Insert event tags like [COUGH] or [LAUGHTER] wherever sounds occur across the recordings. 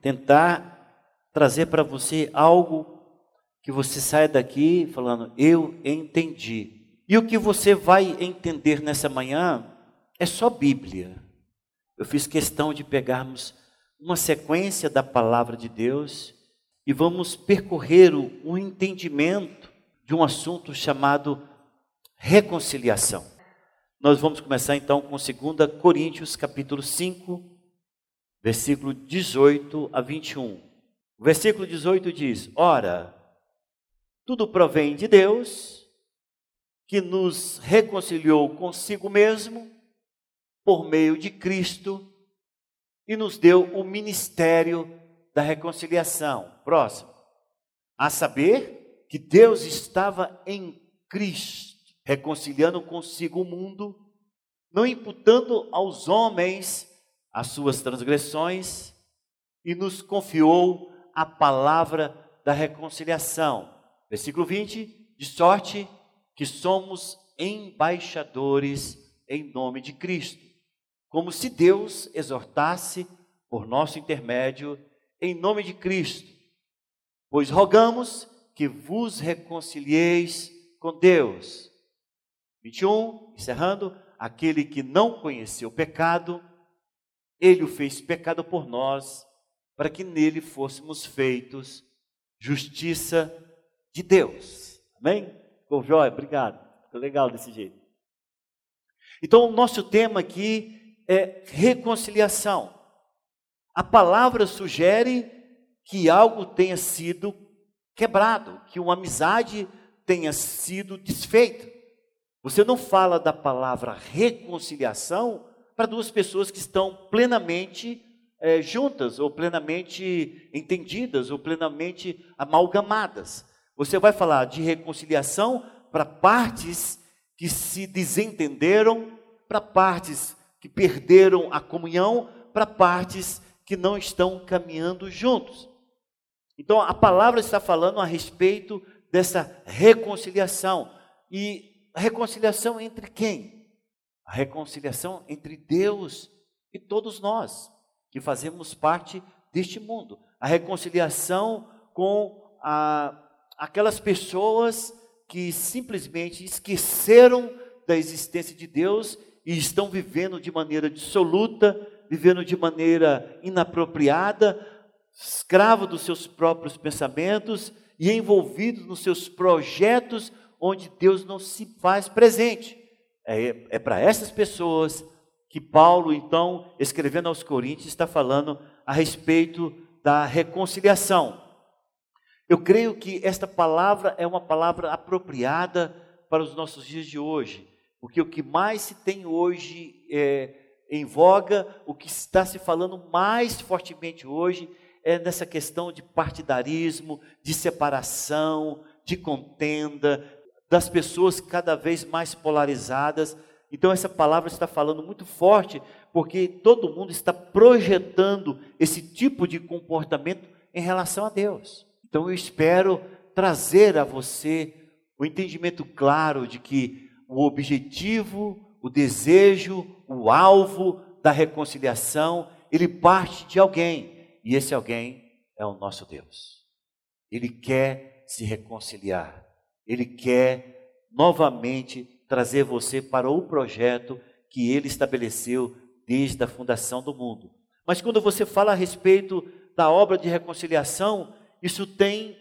tentar trazer para você algo que você saia daqui falando, eu entendi. E o que você vai entender nessa manhã é só Bíblia. Eu fiz questão de pegarmos uma sequência da palavra de Deus e vamos percorrer o, o entendimento de um assunto chamado reconciliação. Nós vamos começar então com 2 Coríntios capítulo 5, versículo 18 a 21. O versículo 18 diz: Ora, tudo provém de Deus, que nos reconciliou consigo mesmo por meio de Cristo e nos deu o ministério da reconciliação. Próximo. A saber que Deus estava em Cristo reconciliando consigo o mundo, não imputando aos homens as suas transgressões, e nos confiou a palavra da reconciliação. Versículo 20: de sorte que somos embaixadores em nome de Cristo, como se Deus exortasse por nosso intermédio em nome de Cristo. Pois rogamos que vos reconcilieis com Deus 21, encerrando, aquele que não conheceu pecado, ele o fez pecado por nós, para que nele fôssemos feitos justiça de Deus. Amém? Ficou jóia? Obrigado. Ficou legal desse jeito. Então, o nosso tema aqui é reconciliação. A palavra sugere que algo tenha sido quebrado, que uma amizade tenha sido desfeita. Você não fala da palavra reconciliação para duas pessoas que estão plenamente é, juntas, ou plenamente entendidas, ou plenamente amalgamadas. Você vai falar de reconciliação para partes que se desentenderam, para partes que perderam a comunhão, para partes que não estão caminhando juntos. Então a palavra está falando a respeito dessa reconciliação. E reconciliação entre quem? A reconciliação entre Deus e todos nós que fazemos parte deste mundo. A reconciliação com a, aquelas pessoas que simplesmente esqueceram da existência de Deus e estão vivendo de maneira dissoluta, vivendo de maneira inapropriada, escravo dos seus próprios pensamentos e envolvidos nos seus projetos onde Deus não se faz presente. É, é para essas pessoas que Paulo, então, escrevendo aos Coríntios, está falando a respeito da reconciliação. Eu creio que esta palavra é uma palavra apropriada para os nossos dias de hoje, porque o que mais se tem hoje é, em voga, o que está se falando mais fortemente hoje, é nessa questão de partidarismo, de separação, de contenda, das pessoas cada vez mais polarizadas. Então, essa palavra está falando muito forte, porque todo mundo está projetando esse tipo de comportamento em relação a Deus. Então, eu espero trazer a você o entendimento claro de que o objetivo, o desejo, o alvo da reconciliação, ele parte de alguém, e esse alguém é o nosso Deus. Ele quer se reconciliar. Ele quer novamente trazer você para o projeto que ele estabeleceu desde a fundação do mundo. Mas quando você fala a respeito da obra de reconciliação, isso tem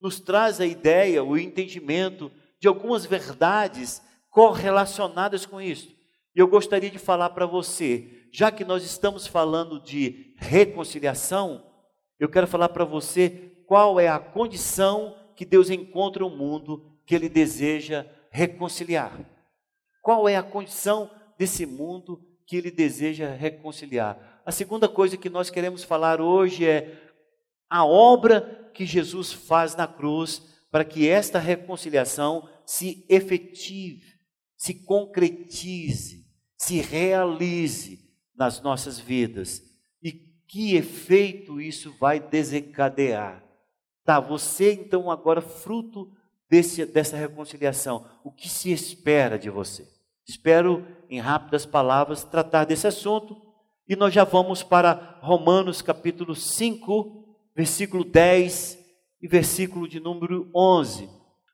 nos traz a ideia, o entendimento de algumas verdades correlacionadas com isso. E eu gostaria de falar para você, já que nós estamos falando de reconciliação, eu quero falar para você qual é a condição que Deus encontra o mundo que ele deseja reconciliar. Qual é a condição desse mundo que ele deseja reconciliar? a segunda coisa que nós queremos falar hoje é a obra que Jesus faz na cruz para que esta reconciliação se efetive, se concretize, se realize nas nossas vidas. E que efeito isso vai desencadear? Tá, você então agora fruto desse, dessa reconciliação, o que se espera de você? Espero, em rápidas palavras, tratar desse assunto e nós já vamos para Romanos capítulo 5, versículo 10 e versículo de número 11.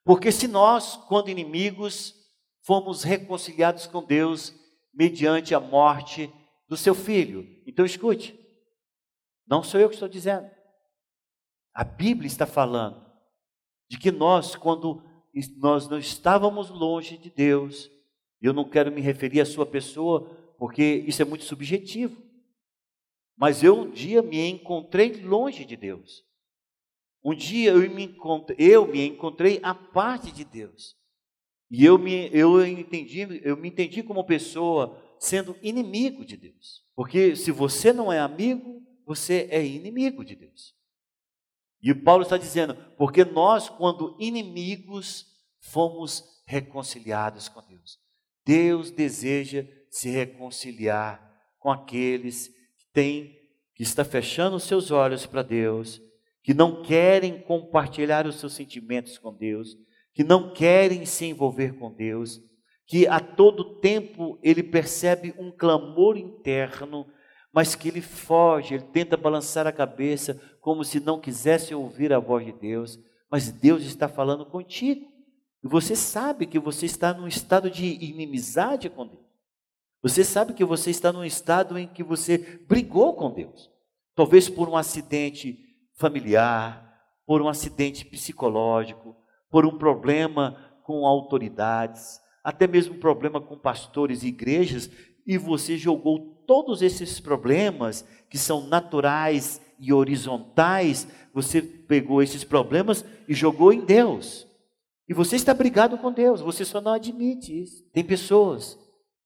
Porque se nós, quando inimigos, fomos reconciliados com Deus mediante a morte do seu filho. Então escute, não sou eu que estou dizendo. A Bíblia está falando de que nós, quando nós não estávamos longe de Deus, eu não quero me referir à sua pessoa, porque isso é muito subjetivo. Mas eu um dia me encontrei longe de Deus. Um dia eu me encontrei, eu me encontrei à parte de Deus. E eu me, eu entendi, eu me entendi como pessoa sendo inimigo de Deus. Porque se você não é amigo, você é inimigo de Deus. E Paulo está dizendo, porque nós, quando inimigos, fomos reconciliados com Deus. Deus deseja se reconciliar com aqueles que têm, que está fechando os seus olhos para Deus, que não querem compartilhar os seus sentimentos com Deus, que não querem se envolver com Deus, que a todo tempo ele percebe um clamor interno, mas que ele foge, ele tenta balançar a cabeça como se não quisesse ouvir a voz de Deus, mas Deus está falando contigo. E você sabe que você está num estado de inimizade com Deus. Você sabe que você está num estado em que você brigou com Deus. Talvez por um acidente familiar, por um acidente psicológico, por um problema com autoridades, até mesmo um problema com pastores e igrejas, e você jogou todos esses problemas que são naturais e horizontais, você pegou esses problemas e jogou em Deus. E você está brigado com Deus, você só não admite isso. Tem pessoas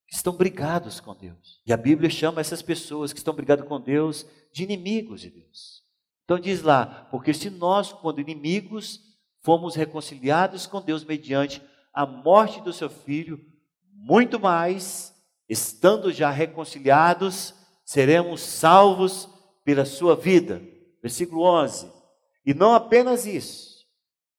que estão brigados com Deus. E a Bíblia chama essas pessoas que estão brigadas com Deus de inimigos de Deus. Então diz lá, porque se nós, quando inimigos, fomos reconciliados com Deus mediante a morte do seu filho, muito mais, estando já reconciliados, seremos salvos pela sua vida. Versículo 11. E não apenas isso,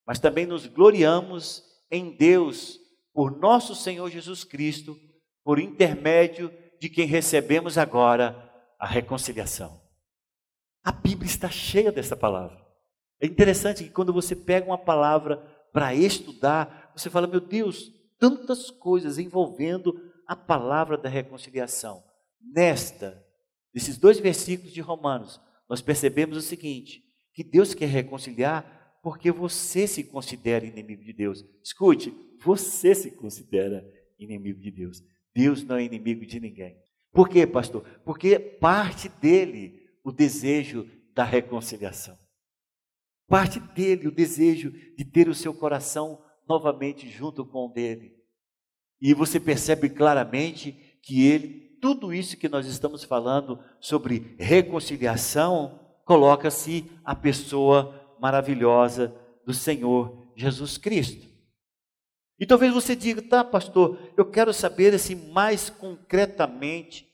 mas também nos gloriamos em Deus por nosso Senhor Jesus Cristo, por intermédio de quem recebemos agora a reconciliação. A Bíblia está cheia dessa palavra. É interessante que quando você pega uma palavra para estudar, você fala, meu Deus, tantas coisas envolvendo a palavra da reconciliação. Nesta, nesses dois versículos de Romanos, nós percebemos o seguinte: que Deus quer reconciliar porque você se considera inimigo de Deus. Escute, você se considera inimigo de Deus. Deus não é inimigo de ninguém. Por quê, pastor? Porque parte dele o desejo da reconciliação. Parte dele o desejo de ter o seu coração novamente junto com o dele. E você percebe claramente que ele, tudo isso que nós estamos falando sobre reconciliação, coloca-se a pessoa maravilhosa do Senhor Jesus Cristo. E talvez você diga, tá, pastor, eu quero saber assim mais concretamente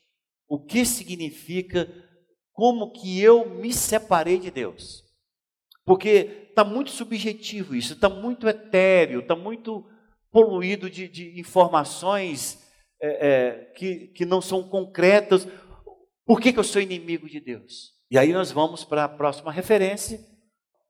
o que significa como que eu me separei de Deus. Porque está muito subjetivo isso, está muito etéreo, está muito poluído de, de informações é, é, que, que não são concretas. Por que, que eu sou inimigo de Deus? E aí nós vamos para a próxima referência,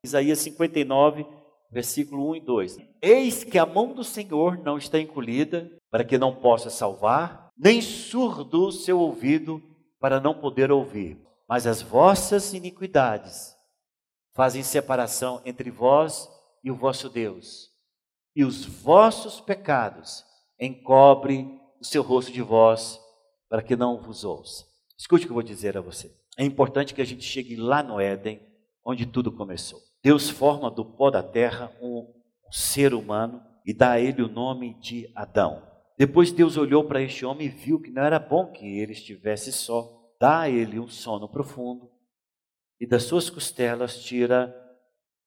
Isaías 59, versículo 1 e 2. Eis que a mão do Senhor não está encolhida para que não possa salvar, nem surdo o seu ouvido para não poder ouvir. Mas as vossas iniquidades fazem separação entre vós e o vosso Deus, e os vossos pecados encobrem o seu rosto de vós para que não vos ouça. Escute o que eu vou dizer a você. É importante que a gente chegue lá no Éden, onde tudo começou. Deus forma do pó da terra um, um ser humano e dá a ele o nome de Adão. Depois Deus olhou para este homem e viu que não era bom que ele estivesse só. dá a ele um sono profundo e das suas costelas tira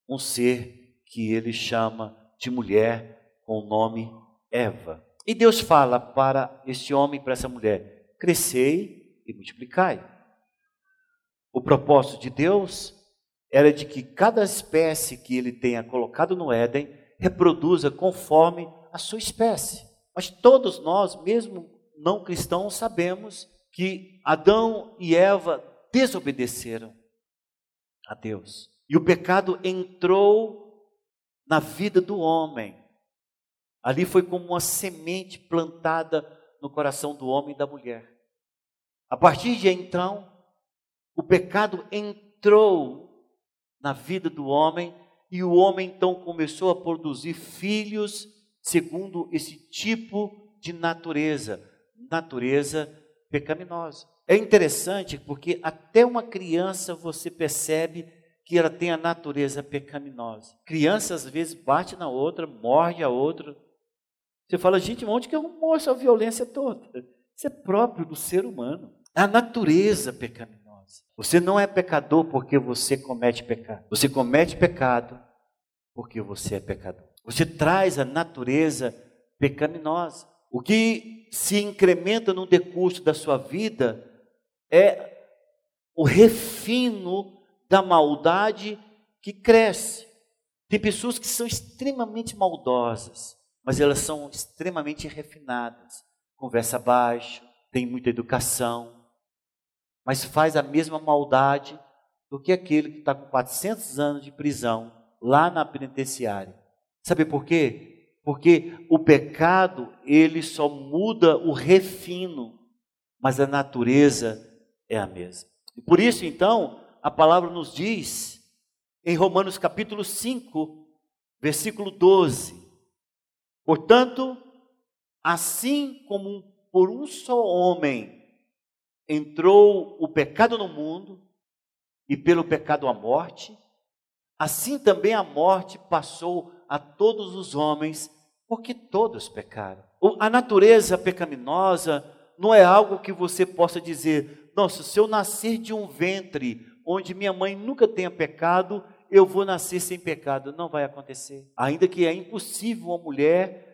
um ser que ele chama de mulher com o nome Eva. E Deus fala para esse homem, para essa mulher: crescei e multiplicai. O propósito de Deus era de que cada espécie que ele tenha colocado no Éden reproduza conforme a sua espécie. Mas todos nós, mesmo não cristãos, sabemos que Adão e Eva desobedeceram a Deus. E o pecado entrou na vida do homem. Ali foi como uma semente plantada no coração do homem e da mulher. A partir de então, o pecado entrou na vida do homem e o homem então começou a produzir filhos segundo esse tipo de natureza, natureza pecaminosa. É interessante porque até uma criança você percebe que ela tem a natureza pecaminosa. Criança às vezes bate na outra, morde a outra. Você fala, gente, onde que arrumou essa violência toda? Isso é próprio do ser humano. A natureza pecaminosa. Você não é pecador porque você comete pecado. Você comete pecado porque você é pecador. Você traz a natureza pecaminosa. O que se incrementa no decurso da sua vida é o refino da maldade que cresce. Tem pessoas que são extremamente maldosas, mas elas são extremamente refinadas. Conversa baixo, tem muita educação, mas faz a mesma maldade do que aquele que está com 400 anos de prisão lá na penitenciária. Sabe por quê? Porque o pecado, ele só muda o refino, mas a natureza é a mesma. E por isso, então, a palavra nos diz, em Romanos capítulo 5, versículo 12: Portanto, assim como por um só homem entrou o pecado no mundo, e pelo pecado a morte, assim também a morte passou a todos os homens, porque todos pecaram. A natureza pecaminosa não é algo que você possa dizer, nossa, se eu nascer de um ventre onde minha mãe nunca tenha pecado, eu vou nascer sem pecado. Não vai acontecer. Ainda que é impossível uma mulher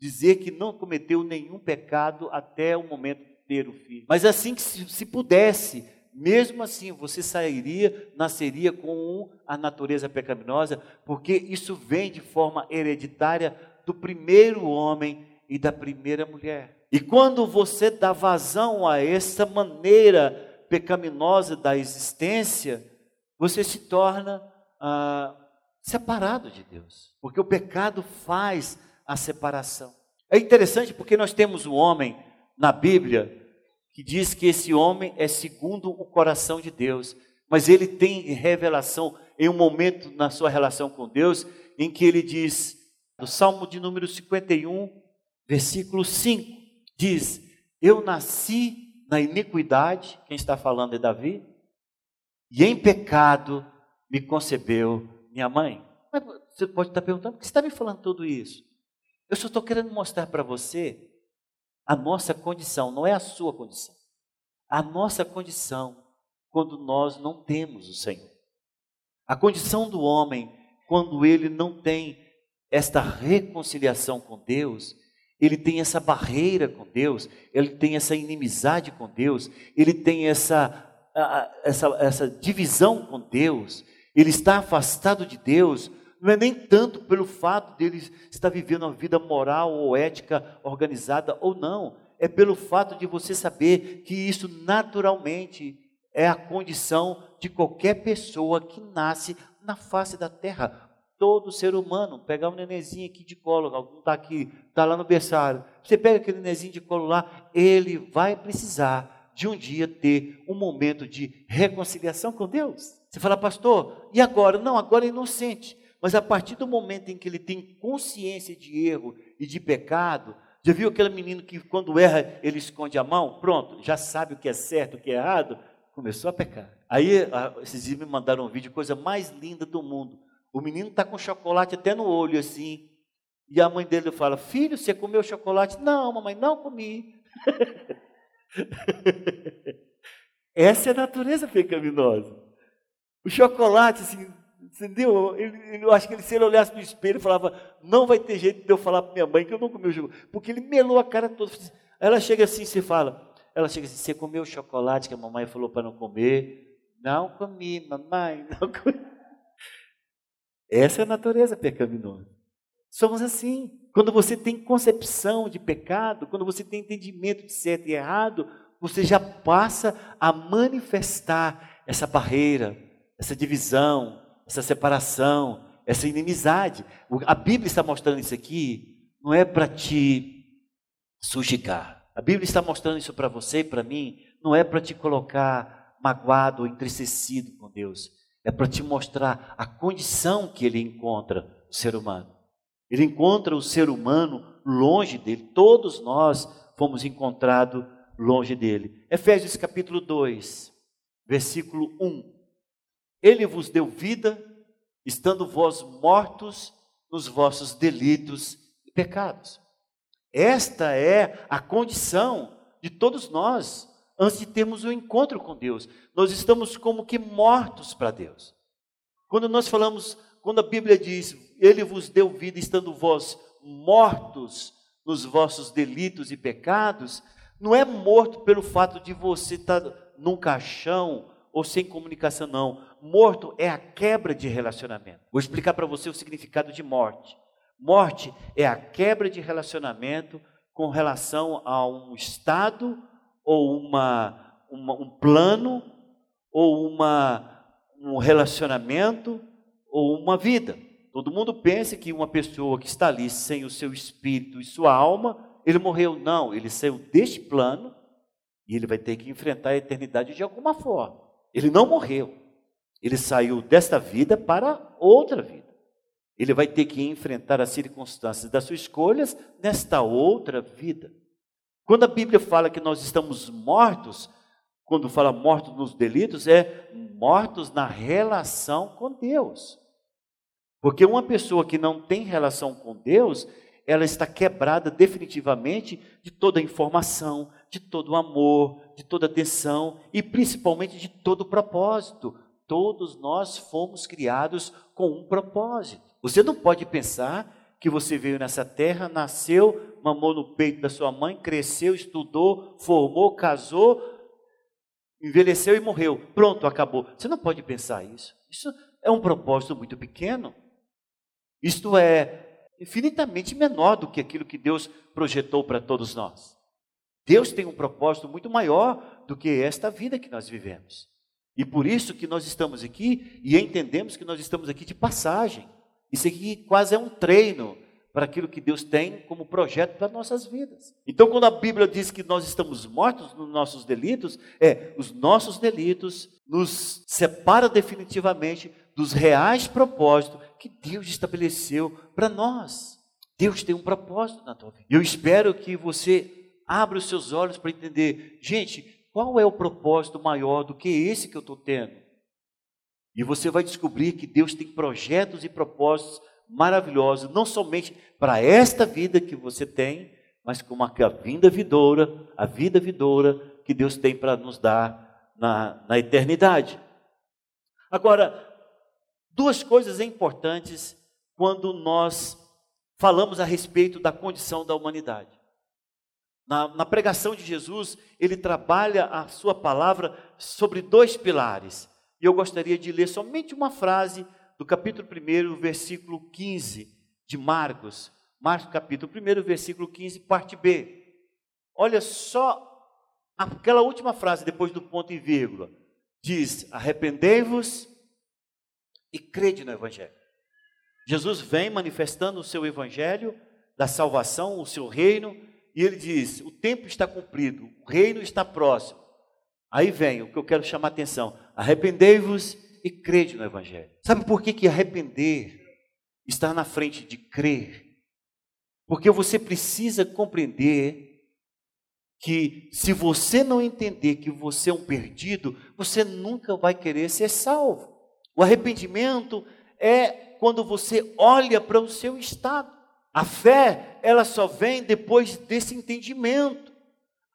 dizer que não cometeu nenhum pecado até o momento de ter o filho. Mas assim que se, se pudesse, mesmo assim você sairia, nasceria com a natureza pecaminosa, porque isso vem de forma hereditária do primeiro homem e da primeira mulher. E quando você dá vazão a essa maneira pecaminosa da existência, você se torna ah, separado de Deus, porque o pecado faz a separação. É interessante porque nós temos um homem na Bíblia que diz que esse homem é segundo o coração de Deus, mas ele tem revelação em um momento na sua relação com Deus em que ele diz, no Salmo de número 51, versículo 5, diz: Eu nasci na iniquidade, quem está falando é Davi, e em pecado me concebeu minha mãe. Mas você pode estar perguntando, por que você está me falando tudo isso? Eu só estou querendo mostrar para você a nossa condição, não é a sua condição. A nossa condição quando nós não temos o Senhor. A condição do homem quando ele não tem esta reconciliação com Deus ele tem essa barreira com Deus, ele tem essa inimizade com Deus, ele tem essa, essa, essa divisão com Deus, ele está afastado de Deus, não é nem tanto pelo fato dele estar vivendo uma vida moral ou ética organizada ou não, é pelo fato de você saber que isso naturalmente é a condição de qualquer pessoa que nasce na face da terra todo ser humano, pegar um nenenzinho aqui de colo, algum está aqui, está lá no berçário, você pega aquele nenenzinho de colo lá, ele vai precisar de um dia ter um momento de reconciliação com Deus. Você fala, pastor, e agora? Não, agora é inocente. Mas a partir do momento em que ele tem consciência de erro e de pecado, já viu aquele menino que quando erra ele esconde a mão? Pronto, já sabe o que é certo, o que é errado, começou a pecar. Aí esses me mandaram um vídeo, coisa mais linda do mundo. O menino está com chocolate até no olho, assim. E a mãe dele fala: Filho, você comeu chocolate? Não, mamãe, não comi. [LAUGHS] Essa é a natureza pecaminosa. O chocolate, assim, entendeu? Ele, ele, eu acho que ele, se ele olhasse no espelho, falava: Não vai ter jeito de eu falar para minha mãe que eu não comi o chocolate. Porque ele melou a cara toda. Ela chega assim, você fala: Ela chega assim, você comeu o chocolate que a mamãe falou para não comer? Não comi, mamãe, não comi. Essa é a natureza pecaminosa. Somos assim. Quando você tem concepção de pecado, quando você tem entendimento de certo e errado, você já passa a manifestar essa barreira, essa divisão, essa separação, essa inimizade. A Bíblia está mostrando isso aqui, não é para te sujigar. A Bíblia está mostrando isso para você e para mim, não é para te colocar magoado ou entristecido com Deus, é para te mostrar a condição que ele encontra o ser humano. Ele encontra o ser humano longe dele. Todos nós fomos encontrados longe dele. Efésios capítulo 2, versículo 1. Ele vos deu vida, estando vós mortos nos vossos delitos e pecados. Esta é a condição de todos nós antes de termos um encontro com Deus. Nós estamos como que mortos para Deus. Quando nós falamos, quando a Bíblia diz, Ele vos deu vida, estando vós mortos nos vossos delitos e pecados, não é morto pelo fato de você estar num caixão ou sem comunicação, não. Morto é a quebra de relacionamento. Vou explicar para você o significado de morte. Morte é a quebra de relacionamento com relação a um estado ou uma, uma um plano ou uma, um relacionamento ou uma vida. Todo mundo pensa que uma pessoa que está ali sem o seu espírito e sua alma, ele morreu. Não, ele saiu deste plano e ele vai ter que enfrentar a eternidade de alguma forma. Ele não morreu. Ele saiu desta vida para outra vida. Ele vai ter que enfrentar as circunstâncias das suas escolhas nesta outra vida. Quando a Bíblia fala que nós estamos mortos, quando fala mortos nos delitos, é mortos na relação com Deus. Porque uma pessoa que não tem relação com Deus, ela está quebrada definitivamente de toda a informação, de todo o amor, de toda a atenção e principalmente de todo o propósito. Todos nós fomos criados com um propósito. Você não pode pensar que você veio nessa terra, nasceu, mamou no peito da sua mãe, cresceu, estudou, formou, casou, envelheceu e morreu. Pronto, acabou. Você não pode pensar isso. Isso é um propósito muito pequeno. Isto é infinitamente menor do que aquilo que Deus projetou para todos nós. Deus tem um propósito muito maior do que esta vida que nós vivemos. E por isso que nós estamos aqui e entendemos que nós estamos aqui de passagem. Isso aqui quase é um treino para aquilo que Deus tem como projeto para nossas vidas. Então, quando a Bíblia diz que nós estamos mortos nos nossos delitos, é os nossos delitos nos separa definitivamente dos reais propósitos que Deus estabeleceu para nós. Deus tem um propósito na tua vida. Eu espero que você abra os seus olhos para entender, gente, qual é o propósito maior do que esse que eu estou tendo? E você vai descobrir que Deus tem projetos e propósitos maravilhosos, não somente para esta vida que você tem, mas como a vinda vidoura, a vida vidoura que Deus tem para nos dar na, na eternidade. Agora, Duas coisas importantes quando nós falamos a respeito da condição da humanidade. Na, na, pregação de Jesus, ele trabalha a sua palavra sobre dois pilares. E eu gostaria de ler somente uma frase do capítulo 1, versículo 15 de Marcos. Marcos, capítulo 1, versículo 15, parte B. Olha só aquela última frase depois do ponto e vírgula. Diz: Arrependei-vos e crede no Evangelho. Jesus vem manifestando o seu Evangelho da salvação, o seu reino, e ele diz: o tempo está cumprido, o reino está próximo. Aí vem o que eu quero chamar a atenção: arrependei-vos e crede no Evangelho. Sabe por que, que arrepender está na frente de crer? Porque você precisa compreender que se você não entender que você é um perdido, você nunca vai querer ser salvo. O arrependimento é quando você olha para o seu estado. A fé, ela só vem depois desse entendimento.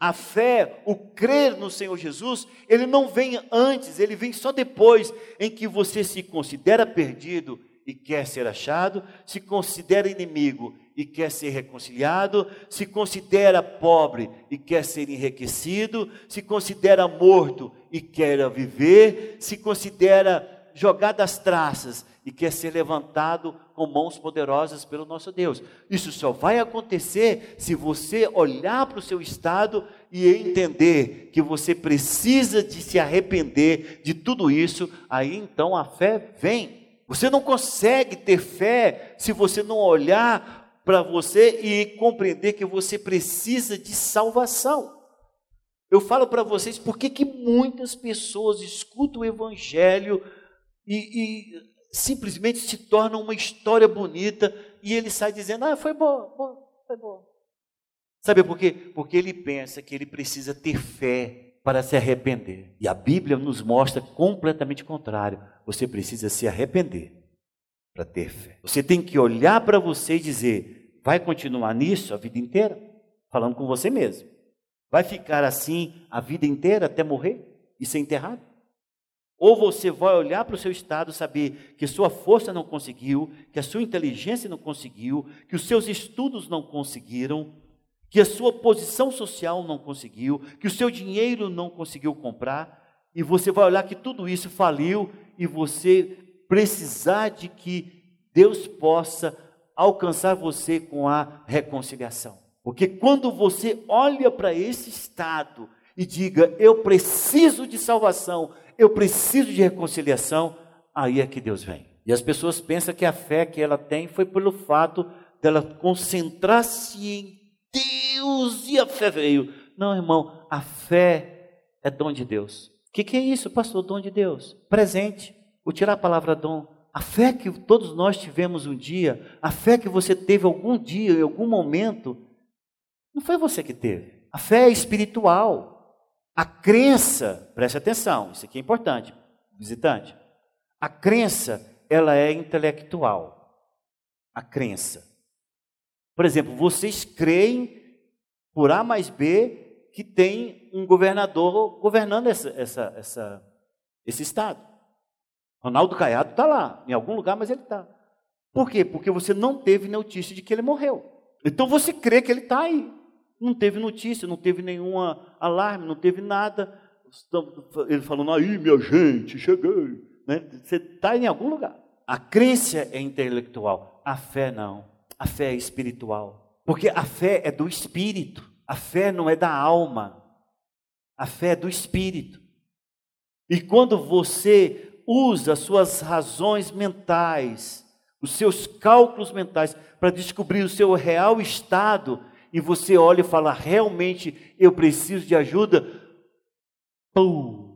A fé, o crer no Senhor Jesus, ele não vem antes, ele vem só depois em que você se considera perdido e quer ser achado, se considera inimigo e quer ser reconciliado, se considera pobre e quer ser enriquecido, se considera morto e quer viver, se considera jogado às traças e quer ser levantado com mãos poderosas pelo nosso Deus. Isso só vai acontecer se você olhar para o seu estado e entender que você precisa de se arrepender de tudo isso, aí então a fé vem. Você não consegue ter fé se você não olhar para você e compreender que você precisa de salvação. Eu falo para vocês por que muitas pessoas escutam o evangelho e, e simplesmente se torna uma história bonita e ele sai dizendo: Ah, foi bom, bom foi bom. Sabe por quê? Porque ele pensa que ele precisa ter fé para se arrepender. E a Bíblia nos mostra completamente o contrário. Você precisa se arrepender para ter fé. Você tem que olhar para você e dizer: vai continuar nisso a vida inteira? Falando com você mesmo. Vai ficar assim a vida inteira até morrer e ser enterrado? Ou você vai olhar para o seu estado, saber que sua força não conseguiu, que a sua inteligência não conseguiu, que os seus estudos não conseguiram, que a sua posição social não conseguiu, que o seu dinheiro não conseguiu comprar, e você vai olhar que tudo isso faliu e você precisar de que Deus possa alcançar você com a reconciliação. Porque quando você olha para esse estado e diga, eu preciso de salvação, eu preciso de reconciliação, aí é que Deus vem. E as pessoas pensam que a fé que ela tem foi pelo fato dela concentrar-se em Deus e a fé veio. Não, irmão, a fé é dom de Deus. O que, que é isso, pastor? Dom de Deus. Presente. Vou tirar a palavra dom. A fé que todos nós tivemos um dia, a fé que você teve algum dia, em algum momento, não foi você que teve. A fé é espiritual. A crença, preste atenção, isso aqui é importante, visitante. A crença, ela é intelectual. A crença. Por exemplo, vocês creem por A mais B que tem um governador governando essa, essa, essa, esse estado. Ronaldo Caiado está lá, em algum lugar, mas ele está. Por quê? Porque você não teve notícia de que ele morreu. Então você crê que ele está aí. Não teve notícia, não teve nenhuma alarme, não teve nada. Ele falando, aí minha gente, cheguei. Né? Você está em algum lugar. A crença é intelectual, a fé não. A fé é espiritual. Porque a fé é do espírito, a fé não é da alma. A fé é do espírito. E quando você usa suas razões mentais, os seus cálculos mentais para descobrir o seu real estado, e você olha e fala: realmente eu preciso de ajuda, pum!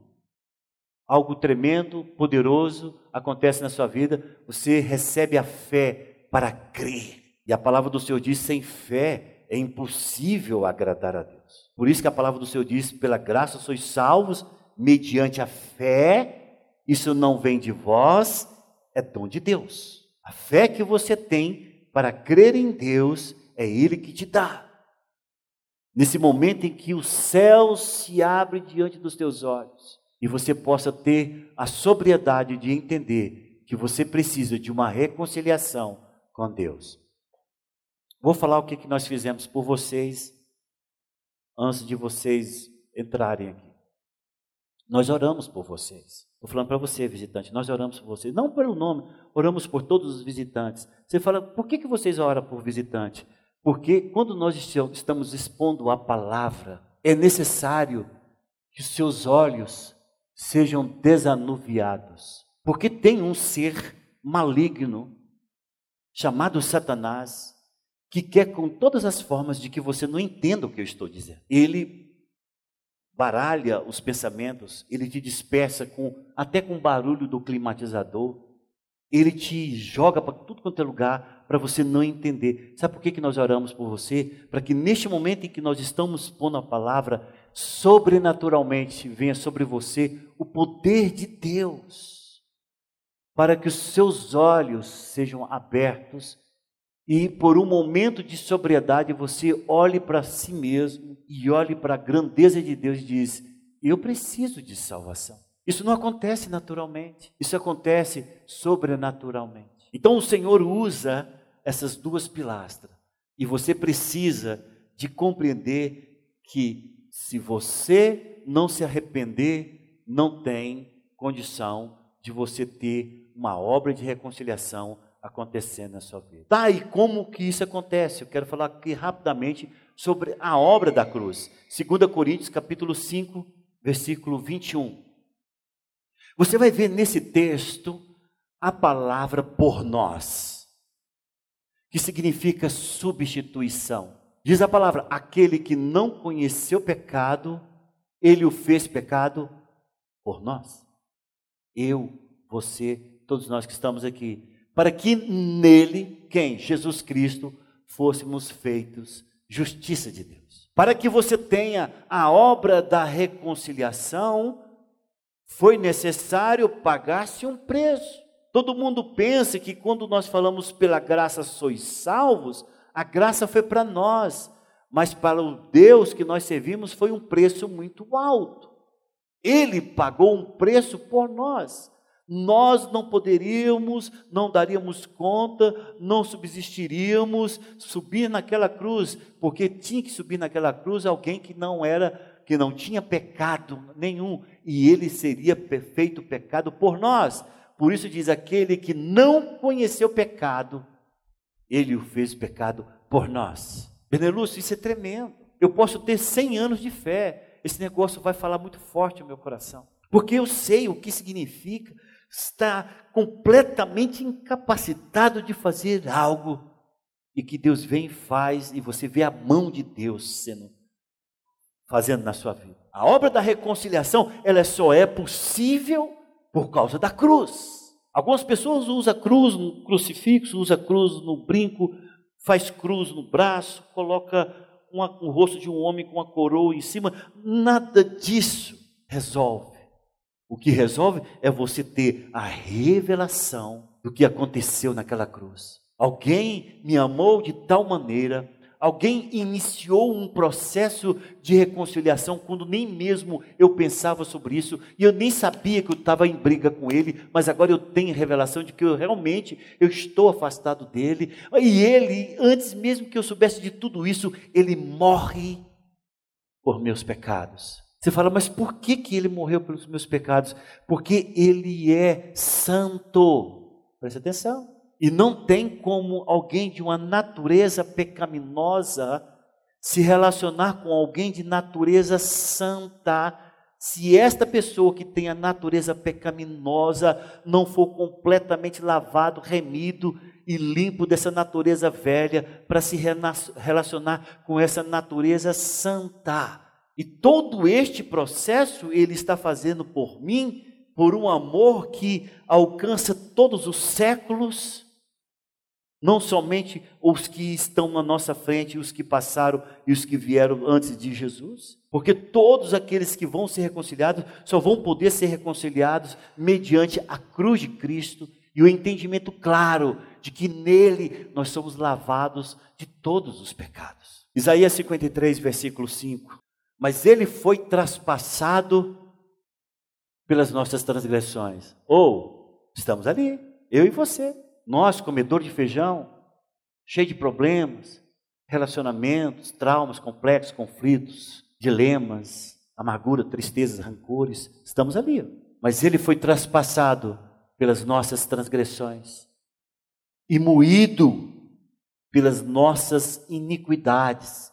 Algo tremendo, poderoso acontece na sua vida, você recebe a fé para crer. E a palavra do Senhor diz: sem fé é impossível agradar a Deus. Por isso que a palavra do Senhor diz: pela graça sois salvos, mediante a fé. Isso não vem de vós, é dom de Deus. A fé que você tem para crer em Deus é Ele que te dá. Nesse momento em que o céu se abre diante dos teus olhos e você possa ter a sobriedade de entender que você precisa de uma reconciliação com Deus. Vou falar o que, que nós fizemos por vocês antes de vocês entrarem aqui. Nós oramos por vocês. Estou falando para você, visitante, nós oramos por vocês, não pelo nome, oramos por todos os visitantes. Você fala, por que, que vocês oram por visitante? Porque quando nós estamos expondo a palavra, é necessário que os seus olhos sejam desanuviados. Porque tem um ser maligno chamado Satanás que quer com todas as formas de que você não entenda o que eu estou dizendo. Ele baralha os pensamentos, ele te dispersa com até com o barulho do climatizador. Ele te joga para tudo quanto é lugar para você não entender. Sabe por que, que nós oramos por você? Para que neste momento em que nós estamos pondo a palavra, sobrenaturalmente venha sobre você o poder de Deus, para que os seus olhos sejam abertos e por um momento de sobriedade você olhe para si mesmo e olhe para a grandeza de Deus e diz: Eu preciso de salvação. Isso não acontece naturalmente, isso acontece sobrenaturalmente. Então o Senhor usa essas duas pilastras e você precisa de compreender que se você não se arrepender, não tem condição de você ter uma obra de reconciliação acontecendo na sua vida. Tá, e como que isso acontece? Eu quero falar aqui rapidamente sobre a obra da cruz. 2 Coríntios capítulo 5, versículo 21. Você vai ver nesse texto a palavra por nós, que significa substituição. Diz a palavra: aquele que não conheceu pecado, ele o fez pecado por nós. Eu, você, todos nós que estamos aqui para que nele, quem? Jesus Cristo, fôssemos feitos justiça de Deus. Para que você tenha a obra da reconciliação, foi necessário pagar-se um preço. Todo mundo pensa que quando nós falamos pela graça sois salvos, a graça foi para nós, mas para o Deus que nós servimos foi um preço muito alto. Ele pagou um preço por nós nós não poderíamos, não daríamos conta, não subsistiríamos subir naquela cruz, porque tinha que subir naquela cruz alguém que não era, que não tinha pecado nenhum, e ele seria perfeito pecado por nós. Por isso diz aquele que não conheceu pecado, ele o fez pecado por nós. Benelúcio, isso é tremendo. Eu posso ter 100 anos de fé, esse negócio vai falar muito forte no meu coração. Porque eu sei o que significa está completamente incapacitado de fazer algo e que Deus vem e faz e você vê a mão de Deus sendo fazendo na sua vida. A obra da reconciliação, ela só é possível por causa da cruz. Algumas pessoas usam cruz no crucifixo, usa cruz no brinco, faz cruz no braço, coloca uma, o rosto de um homem com uma coroa em cima. Nada disso resolve. O que resolve é você ter a revelação do que aconteceu naquela cruz. Alguém me amou de tal maneira, alguém iniciou um processo de reconciliação quando nem mesmo eu pensava sobre isso e eu nem sabia que eu estava em briga com ele, mas agora eu tenho revelação de que eu realmente eu estou afastado dele. E ele, antes mesmo que eu soubesse de tudo isso, ele morre por meus pecados. Você fala, mas por que, que ele morreu pelos meus pecados? Porque ele é santo. Preste atenção. E não tem como alguém de uma natureza pecaminosa se relacionar com alguém de natureza santa, se esta pessoa que tem a natureza pecaminosa não for completamente lavado, remido e limpo dessa natureza velha para se relacionar com essa natureza santa. E todo este processo ele está fazendo por mim, por um amor que alcança todos os séculos, não somente os que estão na nossa frente, os que passaram e os que vieram antes de Jesus, porque todos aqueles que vão ser reconciliados só vão poder ser reconciliados mediante a cruz de Cristo e o entendimento claro de que nele nós somos lavados de todos os pecados. Isaías 53, versículo 5 mas ele foi traspassado pelas nossas transgressões. Ou estamos ali, eu e você, nós, comedor de feijão, cheio de problemas, relacionamentos, traumas complexos, conflitos, dilemas, amargura, tristezas, rancores, estamos ali. Mas ele foi traspassado pelas nossas transgressões e moído pelas nossas iniquidades.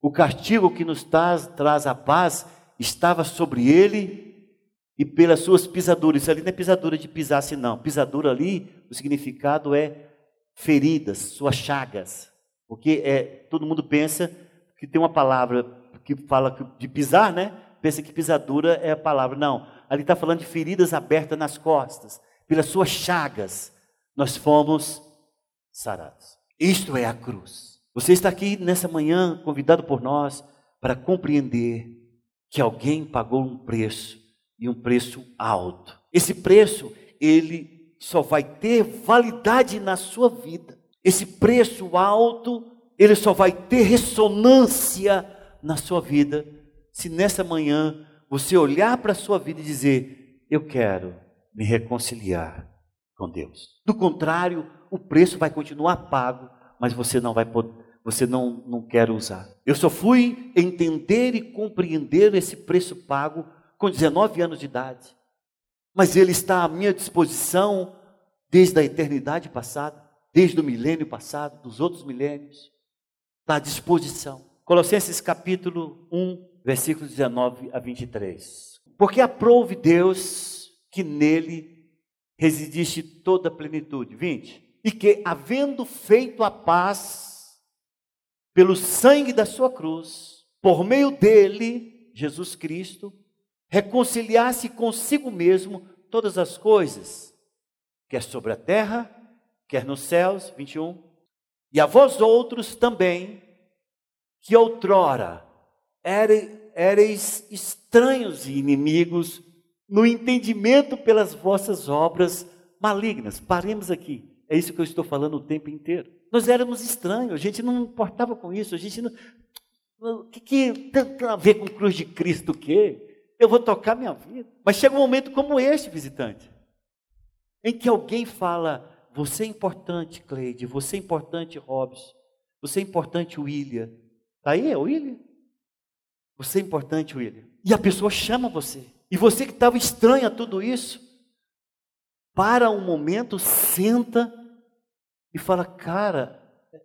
O castigo que nos traz, traz a paz estava sobre ele e pelas suas pisaduras. Isso ali não é pisadura de pisar assim, não. Pisadura ali, o significado é feridas, suas chagas. Porque é, todo mundo pensa que tem uma palavra que fala de pisar, né? Pensa que pisadura é a palavra. Não, ali está falando de feridas abertas nas costas. Pelas suas chagas, nós fomos sarados. Isto é a cruz. Você está aqui nessa manhã convidado por nós para compreender que alguém pagou um preço e um preço alto. Esse preço, ele só vai ter validade na sua vida Esse preço alto, ele só vai ter ressonância na sua vida se nessa manhã você olhar para a sua vida e dizer: Eu quero me reconciliar com Deus. Do contrário, o preço vai continuar pago, mas você não vai poder, você não, não quer usar. Eu só fui entender e compreender esse preço pago com 19 anos de idade. Mas ele está à minha disposição desde a eternidade passada, desde o milênio passado, dos outros milênios. Está à disposição. Colossenses capítulo 1, versículos 19 a 23. Porque aprove Deus que nele residisse toda a plenitude. 20. E que, havendo feito a paz pelo sangue da sua cruz, por meio dele, Jesus Cristo, reconciliasse consigo mesmo todas as coisas, quer sobre a terra, quer nos céus, 21. E a vós outros também, que outrora ereis estranhos e inimigos no entendimento pelas vossas obras malignas. Paremos aqui. É isso que eu estou falando o tempo inteiro. Nós éramos estranhos, a gente não importava com isso, a gente não. O que, que tem a ver com cruz de Cristo o quê? Eu vou tocar minha vida. Mas chega um momento como este, visitante, em que alguém fala: Você é importante, Cleide, você é importante, Robson, você é importante, William. Está aí, é William? Você é importante, William. E a pessoa chama você. E você que estava estranho a tudo isso, para um momento, senta e fala: Cara,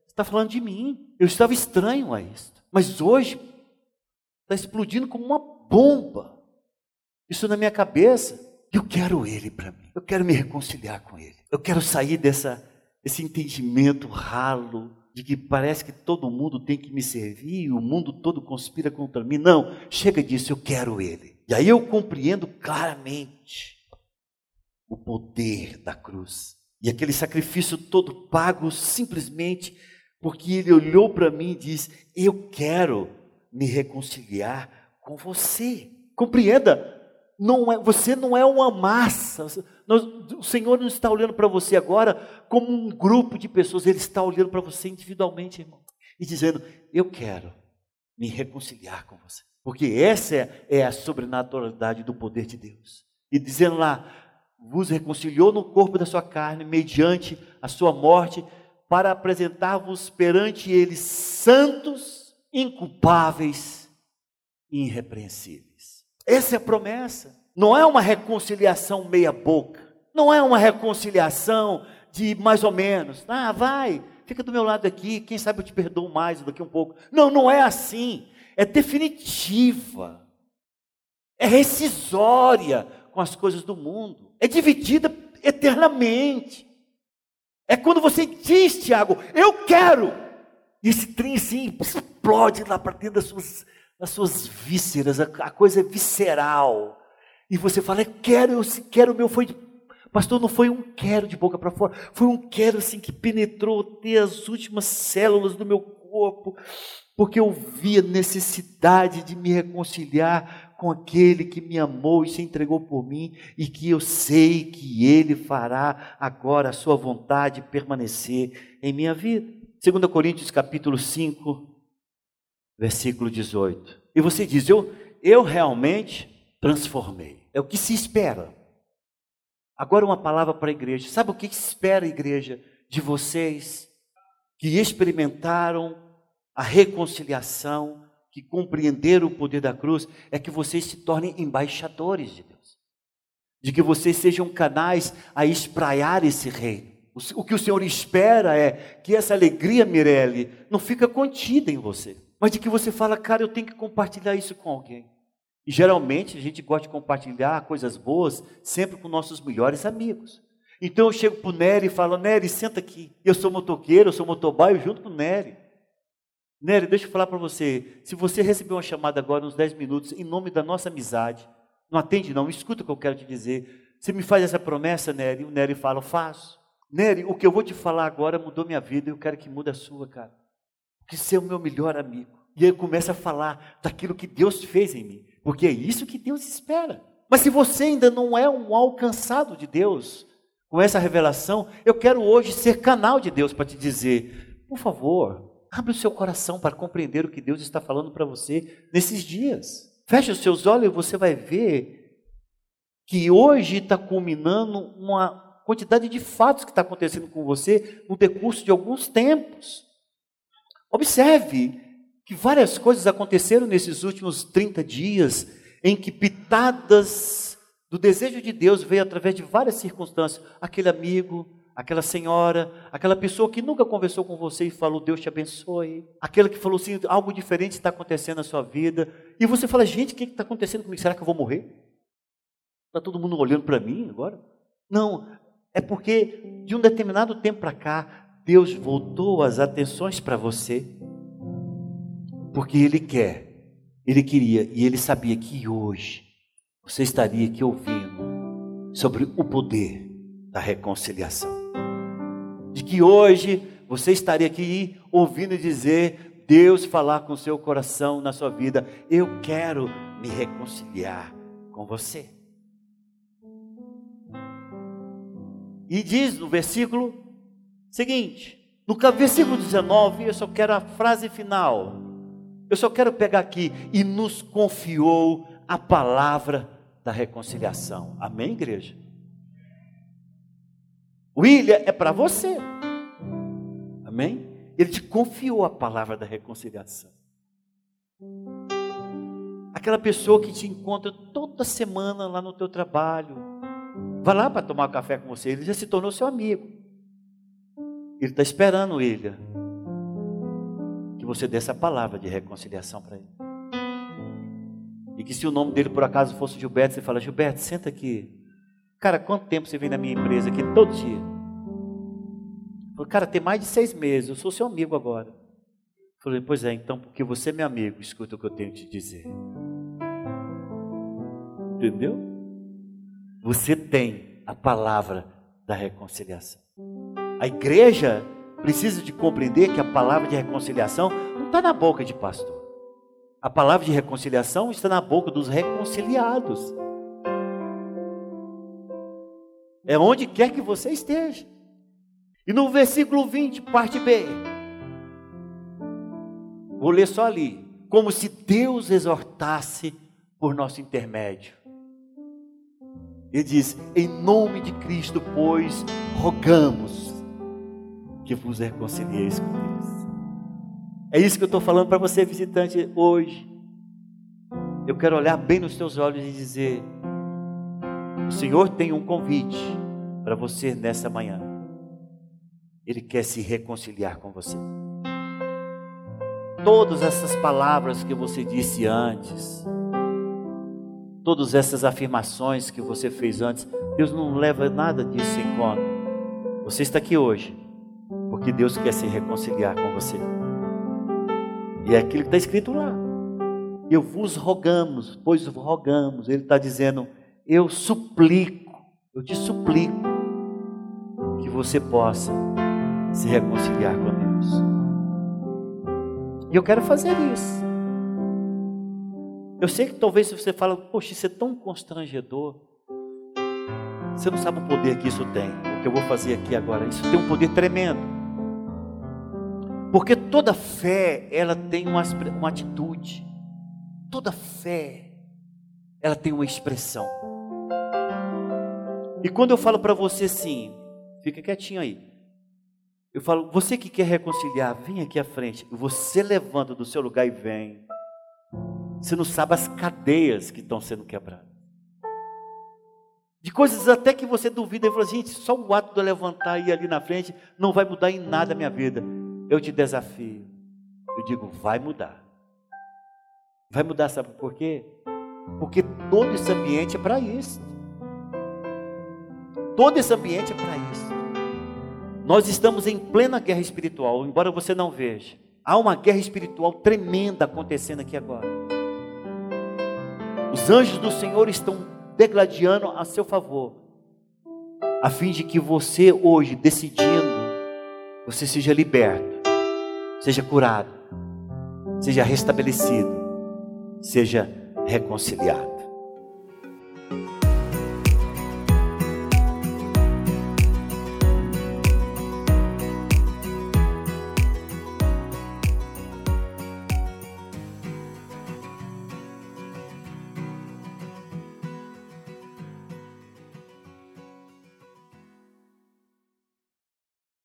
está falando de mim. Eu estava estranho a isso. Mas hoje está explodindo como uma bomba. Isso na minha cabeça. Eu quero Ele para mim. Eu quero me reconciliar com Ele. Eu quero sair dessa, desse entendimento ralo, de que parece que todo mundo tem que me servir e o mundo todo conspira contra mim. Não, chega disso, eu quero Ele. E aí eu compreendo claramente o poder da cruz. E aquele sacrifício todo pago simplesmente porque Ele olhou para mim e disse: Eu quero me reconciliar com você. Compreenda, não é, você não é uma massa. Nós, o Senhor não está olhando para você agora como um grupo de pessoas, Ele está olhando para você individualmente, irmão, e dizendo: Eu quero me reconciliar com você. Porque essa é, é a sobrenaturalidade do poder de Deus. E dizendo lá: Vos reconciliou no corpo da sua carne, mediante a sua morte, para apresentar-vos perante Ele santos, inculpáveis e irrepreensíveis. Essa é a promessa. Não é uma reconciliação meia-boca. Não é uma reconciliação de mais ou menos. Ah, vai, fica do meu lado aqui, quem sabe eu te perdoo mais daqui um pouco. Não, não é assim. É definitiva. É rescisória com as coisas do mundo. É dividida eternamente. É quando você diz, Tiago, eu quero. E esse trem assim explode lá para dentro das suas nas suas vísceras, a, a coisa é visceral. E você fala, eu quero, eu quero, o meu foi. Pastor, não foi um quero de boca para fora, foi um quero assim que penetrou até as últimas células do meu corpo, porque eu vi a necessidade de me reconciliar com aquele que me amou e se entregou por mim, e que eu sei que ele fará agora a sua vontade permanecer em minha vida. 2 Coríntios capítulo 5, versículo 18. E você diz: Eu, eu realmente transformei. É o que se espera. Agora, uma palavra para a igreja. Sabe o que se espera, igreja, de vocês que experimentaram a reconciliação, que compreenderam o poder da cruz? É que vocês se tornem embaixadores de Deus, de que vocês sejam canais a espraiar esse reino. O que o Senhor espera é que essa alegria, Mirelle, não fica contida em você mas de que você fala, cara, eu tenho que compartilhar isso com alguém. E geralmente a gente gosta de compartilhar coisas boas sempre com nossos melhores amigos. Então eu chego para o Nery e falo, Nery, senta aqui. Eu sou motoqueiro, eu sou motobaio junto com o Nery. Nery, deixa eu falar para você. Se você receber uma chamada agora, uns 10 minutos, em nome da nossa amizade, não atende não, escuta o que eu quero te dizer. Você me faz essa promessa, Nery? O Nery fala, faço. Nery, o que eu vou te falar agora mudou minha vida e eu quero que mude a sua, cara que ser o meu melhor amigo. E ele começa a falar daquilo que Deus fez em mim, porque é isso que Deus espera. Mas se você ainda não é um alcançado de Deus, com essa revelação, eu quero hoje ser canal de Deus para te dizer, por favor, abre o seu coração para compreender o que Deus está falando para você nesses dias. Feche os seus olhos e você vai ver que hoje está culminando uma quantidade de fatos que está acontecendo com você no decurso de alguns tempos. Observe que várias coisas aconteceram nesses últimos 30 dias em que pitadas do desejo de Deus veio através de várias circunstâncias. Aquele amigo, aquela senhora, aquela pessoa que nunca conversou com você e falou, Deus te abençoe. Aquela que falou assim, algo diferente está acontecendo na sua vida. E você fala, gente, o que está acontecendo comigo? Será que eu vou morrer? Está todo mundo olhando para mim agora? Não, é porque de um determinado tempo para cá, Deus voltou as atenções para você, porque Ele quer, Ele queria e Ele sabia que hoje você estaria aqui ouvindo sobre o poder da reconciliação. De que hoje você estaria aqui ouvindo dizer, Deus falar com seu coração na sua vida, eu quero me reconciliar com você. E diz no versículo seguinte, no versículo 19, eu só quero a frase final. Eu só quero pegar aqui e nos confiou a palavra da reconciliação. Amém, igreja? William é para você. Amém? Ele te confiou a palavra da reconciliação. Aquela pessoa que te encontra toda semana lá no teu trabalho, Vai lá para tomar café com você. Ele já se tornou seu amigo. Ele está esperando ele. Que você dê essa palavra de reconciliação para ele. E que se o nome dele por acaso fosse Gilberto, você fala, Gilberto, senta aqui. Cara, quanto tempo você vem na minha empresa aqui todo dia? Falei, cara, tem mais de seis meses, eu sou seu amigo agora. Falei, pois é, então, porque você é meu amigo, escuta o que eu tenho que te dizer. Entendeu? Você tem a palavra da reconciliação. A igreja precisa de compreender que a palavra de reconciliação não está na boca de pastor. A palavra de reconciliação está na boca dos reconciliados. É onde quer que você esteja. E no versículo 20, parte B. Vou ler só ali. Como se Deus exortasse por nosso intermédio. Ele diz: Em nome de Cristo, pois, rogamos que vos reconcilieis com Deus. É isso que eu estou falando para você, visitante, hoje. Eu quero olhar bem nos teus olhos e dizer: O Senhor tem um convite para você nessa manhã. Ele quer se reconciliar com você. Todas essas palavras que você disse antes, todas essas afirmações que você fez antes, Deus não leva nada disso em conta. Você está aqui hoje, porque Deus quer se reconciliar com você. E é aquilo que está escrito lá. Eu vos rogamos, pois rogamos. Ele está dizendo, eu suplico, eu te suplico, que você possa se reconciliar com Deus. E eu quero fazer isso. Eu sei que talvez você fala, poxa, isso é tão constrangedor. Você não sabe o poder que isso tem. O que eu vou fazer aqui agora, isso tem um poder tremendo. Porque toda fé, ela tem uma, uma atitude. Toda fé, ela tem uma expressão. E quando eu falo para você assim, fica quietinho aí. Eu falo, você que quer reconciliar, vem aqui à frente. Você levanta do seu lugar e vem. Você não sabe as cadeias que estão sendo quebradas. De coisas até que você duvida e fala, gente, só o ato de levantar e ir ali na frente não vai mudar em nada a minha vida. Eu te desafio. Eu digo, vai mudar. Vai mudar, sabe por quê? Porque todo esse ambiente é para isso. Todo esse ambiente é para isso. Nós estamos em plena guerra espiritual, embora você não veja. Há uma guerra espiritual tremenda acontecendo aqui agora. Os anjos do Senhor estão degladiando a seu favor, a fim de que você hoje, decidindo, você seja liberto, seja curado, seja restabelecido, seja reconciliado.